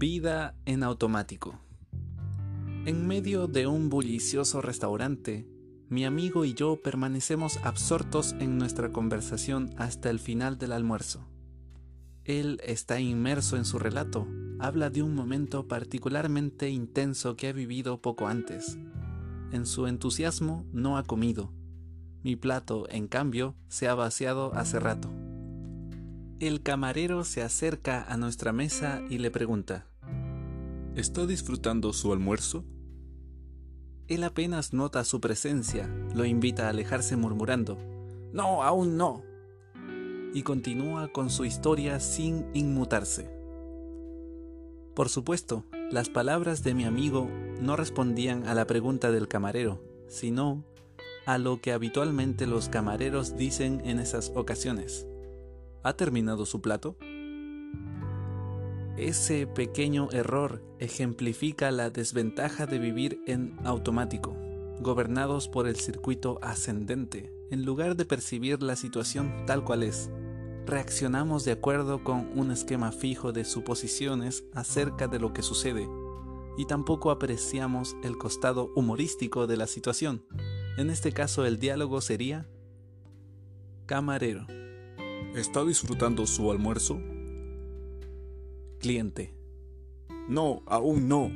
Vida en automático. En medio de un bullicioso restaurante, mi amigo y yo permanecemos absortos en nuestra conversación hasta el final del almuerzo. Él está inmerso en su relato, habla de un momento particularmente intenso que ha vivido poco antes. En su entusiasmo no ha comido. Mi plato, en cambio, se ha vaciado hace rato. El camarero se acerca a nuestra mesa y le pregunta, ¿Está disfrutando su almuerzo? Él apenas nota su presencia, lo invita a alejarse murmurando, No, aún no. Y continúa con su historia sin inmutarse. Por supuesto, las palabras de mi amigo no respondían a la pregunta del camarero, sino a lo que habitualmente los camareros dicen en esas ocasiones. ¿Ha terminado su plato? Ese pequeño error ejemplifica la desventaja de vivir en automático, gobernados por el circuito ascendente, en lugar de percibir la situación tal cual es. Reaccionamos de acuerdo con un esquema fijo de suposiciones acerca de lo que sucede, y tampoco apreciamos el costado humorístico de la situación. En este caso el diálogo sería Camarero. ¿Está disfrutando su almuerzo? Cliente. No, aún no.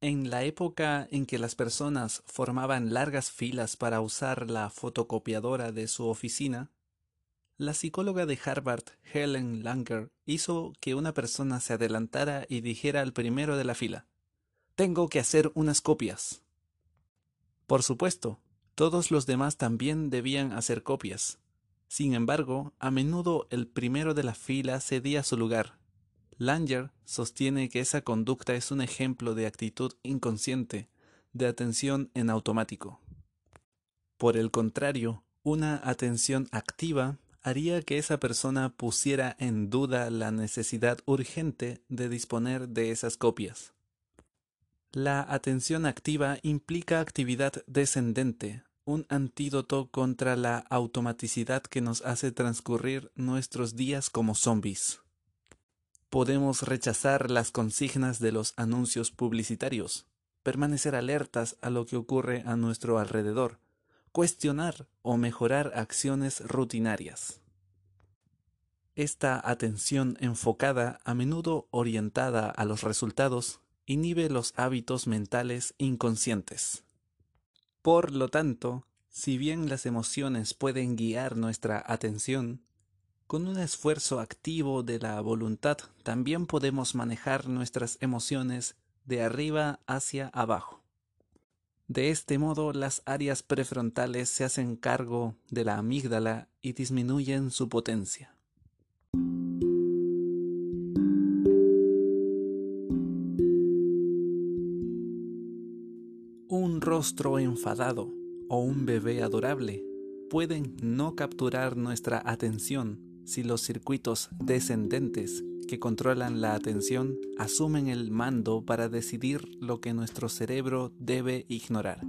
En la época en que las personas formaban largas filas para usar la fotocopiadora de su oficina, la psicóloga de Harvard, Helen Langer, hizo que una persona se adelantara y dijera al primero de la fila, Tengo que hacer unas copias. Por supuesto, todos los demás también debían hacer copias. Sin embargo, a menudo el primero de la fila cedía su lugar. Langer sostiene que esa conducta es un ejemplo de actitud inconsciente, de atención en automático. Por el contrario, una atención activa haría que esa persona pusiera en duda la necesidad urgente de disponer de esas copias. La atención activa implica actividad descendente, un antídoto contra la automaticidad que nos hace transcurrir nuestros días como zombies. Podemos rechazar las consignas de los anuncios publicitarios, permanecer alertas a lo que ocurre a nuestro alrededor, cuestionar o mejorar acciones rutinarias. Esta atención enfocada, a menudo orientada a los resultados, inhibe los hábitos mentales inconscientes. Por lo tanto, si bien las emociones pueden guiar nuestra atención, con un esfuerzo activo de la voluntad también podemos manejar nuestras emociones de arriba hacia abajo. De este modo, las áreas prefrontales se hacen cargo de la amígdala y disminuyen su potencia. Un rostro enfadado o un bebé adorable pueden no capturar nuestra atención si los circuitos descendentes que controlan la atención asumen el mando para decidir lo que nuestro cerebro debe ignorar.